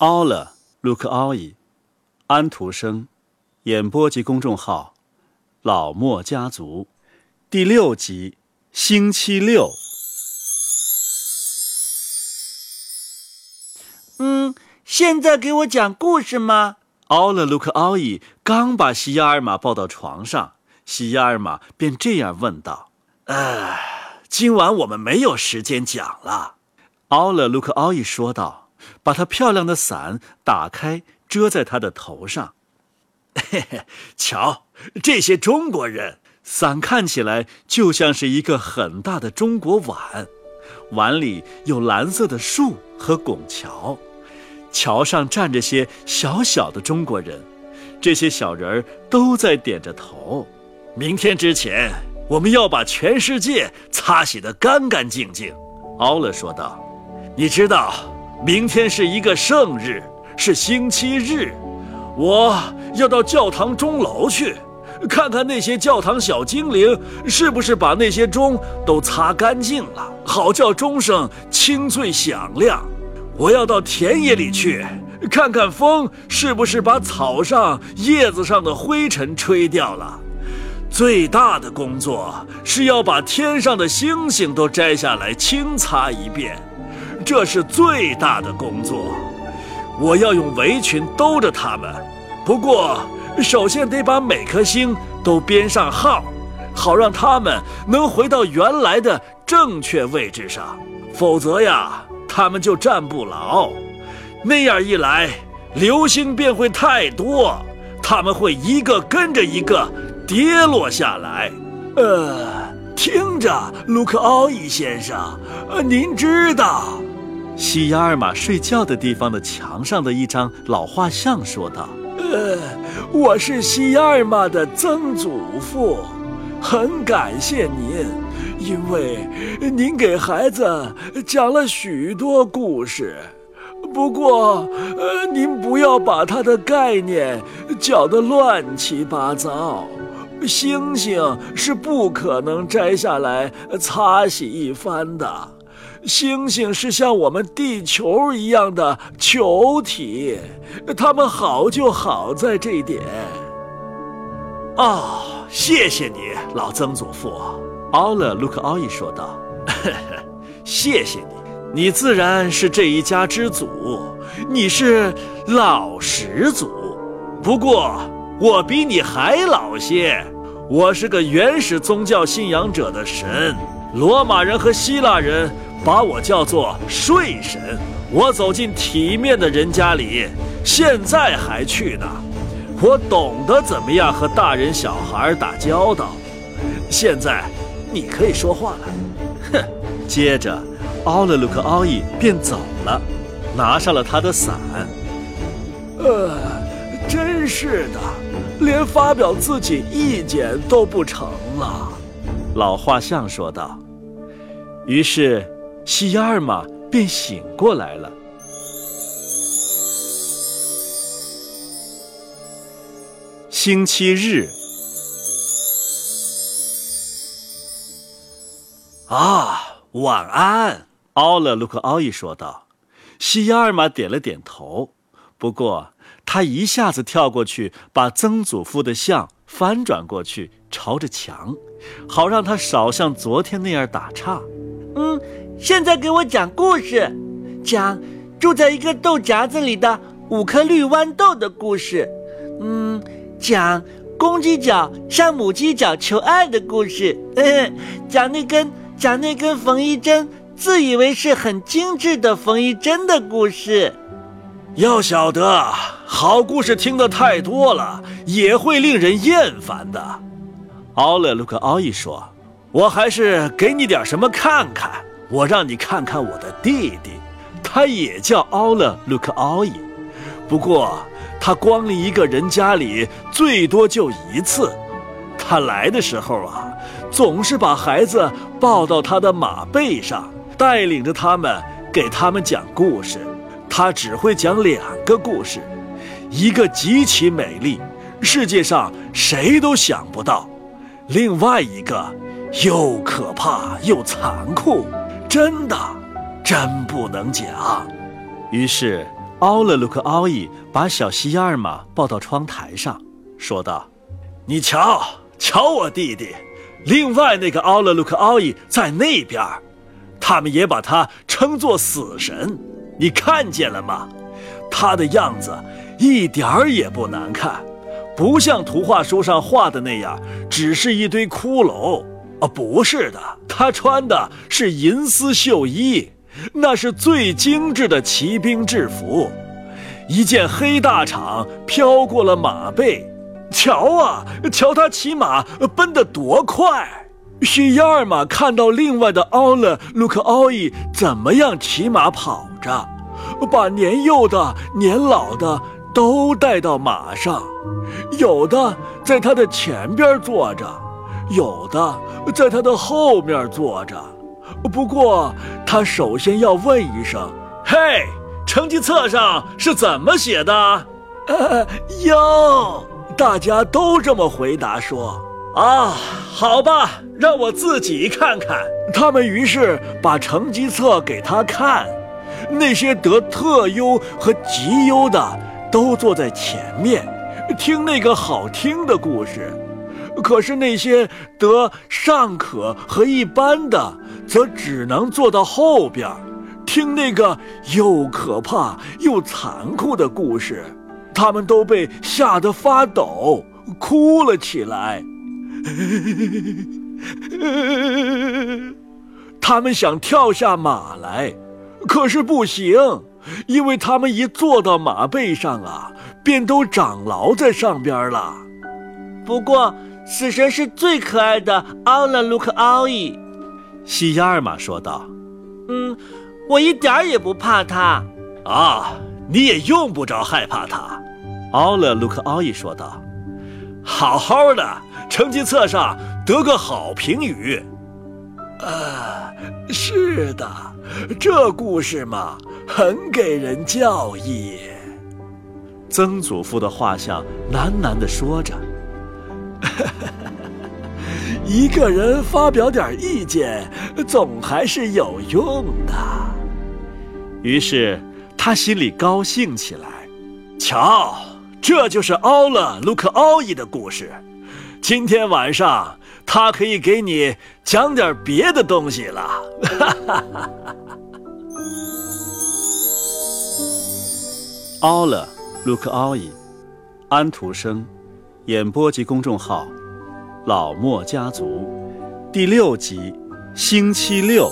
奥了，卢克奥伊，安徒生，演播及公众号，老莫家族，第六集，星期六。嗯，现在给我讲故事吗？奥了，卢克奥伊刚把西亚尔玛抱到床上，西亚尔玛便这样问道：“哎，今晚我们没有时间讲了。”奥了，卢克奥伊说道。把他漂亮的伞打开，遮在他的头上。嘿嘿，瞧，这些中国人，伞看起来就像是一个很大的中国碗，碗里有蓝色的树和拱桥，桥上站着些小小的中国人，这些小人儿都在点着头。明天之前，我们要把全世界擦洗得干干净净。奥勒说道：“你知道。”明天是一个圣日，是星期日，我要到教堂钟楼去，看看那些教堂小精灵是不是把那些钟都擦干净了，好叫钟声清脆响亮。我要到田野里去，看看风是不是把草上叶子上的灰尘吹掉了。最大的工作是要把天上的星星都摘下来清擦一遍。这是最大的工作，我要用围裙兜着它们。不过，首先得把每颗星都编上号，好让它们能回到原来的正确位置上。否则呀，它们就站不牢。那样一来，流星便会太多，它们会一个跟着一个跌落下来。呃，听着，卢克奥伊先生，呃，您知道。西亚尔玛睡觉的地方的墙上的一张老画像说道：“呃，我是西亚尔玛的曾祖父，很感谢您，因为您给孩子讲了许多故事。不过，呃，您不要把他的概念搅得乱七八糟。星星是不可能摘下来擦洗一番的。”星星是像我们地球一样的球体，它们好就好在这一点。哦，谢谢你，老曾祖父。奥勒卢克奥伊说道：“ 谢谢你，你自然是这一家之祖，你是老始祖。不过我比你还老些，我是个原始宗教信仰者的神。罗马人和希腊人。”把我叫做睡神，我走进体面的人家里，现在还去呢。我懂得怎么样和大人小孩打交道。现在，你可以说话了。哼！接着，奥勒鲁克奥伊便走了，拿上了他的伞。呃，真是的，连发表自己意见都不成了。老画像说道。于是。西亚尔玛便醒过来了。星期日，啊，晚安，奥勒卢克奥伊说道。西亚尔玛点了点头，不过他一下子跳过去，把曾祖父的像翻转过去，朝着墙，好让他少像昨天那样打岔。嗯。现在给我讲故事，讲住在一个豆荚子里的五颗绿豌豆的故事。嗯，讲公鸡脚向母鸡脚求爱的故事。嗯 讲那根讲那根缝衣针自以为是很精致的缝衣针的故事。要晓得，好故事听得太多了也会令人厌烦的。奥勒鲁克奥伊说：“我还是给你点什么看看。”我让你看看我的弟弟，他也叫奥勒卢克奥伊，不过他光临一个人家里最多就一次。他来的时候啊，总是把孩子抱到他的马背上，带领着他们给他们讲故事。他只会讲两个故事，一个极其美丽，世界上谁都想不到；另外一个又可怕又残酷。真的，真不能讲。于是，奥勒鲁克奥伊把小西亚尔玛抱到窗台上，说道：“你瞧，瞧我弟弟，另外那个奥勒鲁克奥伊在那边，他们也把他称作死神。你看见了吗？他的样子一点儿也不难看，不像图画书上画的那样，只是一堆骷髅。哦，不是的，他穿的是银丝绣衣。”那是最精致的骑兵制服，一件黑大氅飘过了马背，瞧啊，瞧他骑马奔得多快！西亚尔玛看到另外的奥勒卢克奥伊怎么样骑马跑着，把年幼的、年老的都带到马上，有的在他的前边坐着，有的在他的后面坐着。不过，他首先要问一声：“嘿，成绩册上是怎么写的？”呃，哟，大家都这么回答说：“啊，好吧，让我自己看看。”他们于是把成绩册给他看，那些得特优和极优的都坐在前面，听那个好听的故事。可是那些得尚可和一般的，则只能坐到后边，听那个又可怕又残酷的故事。他们都被吓得发抖，哭了起来。他们想跳下马来，可是不行，因为他们一坐到马背上啊，便都长牢在上边了。不过。死神是最可爱的奥拉卢克奥伊，西亚尔玛说道：“嗯，我一点儿也不怕他。啊，你也用不着害怕他。”奥拉卢克奥伊说道：“好好的，成绩册上得个好评语。”啊，是的，这故事嘛，很给人教益。曾祖父的画像喃喃地说着。一个人发表点意见，总还是有用的。于是他心里高兴起来。瞧，这就是奥勒卢克奥伊的故事。今天晚上他可以给你讲点别的东西了。奥勒卢克奥伊，安徒生。演播及公众号：老莫家族，第六集，星期六。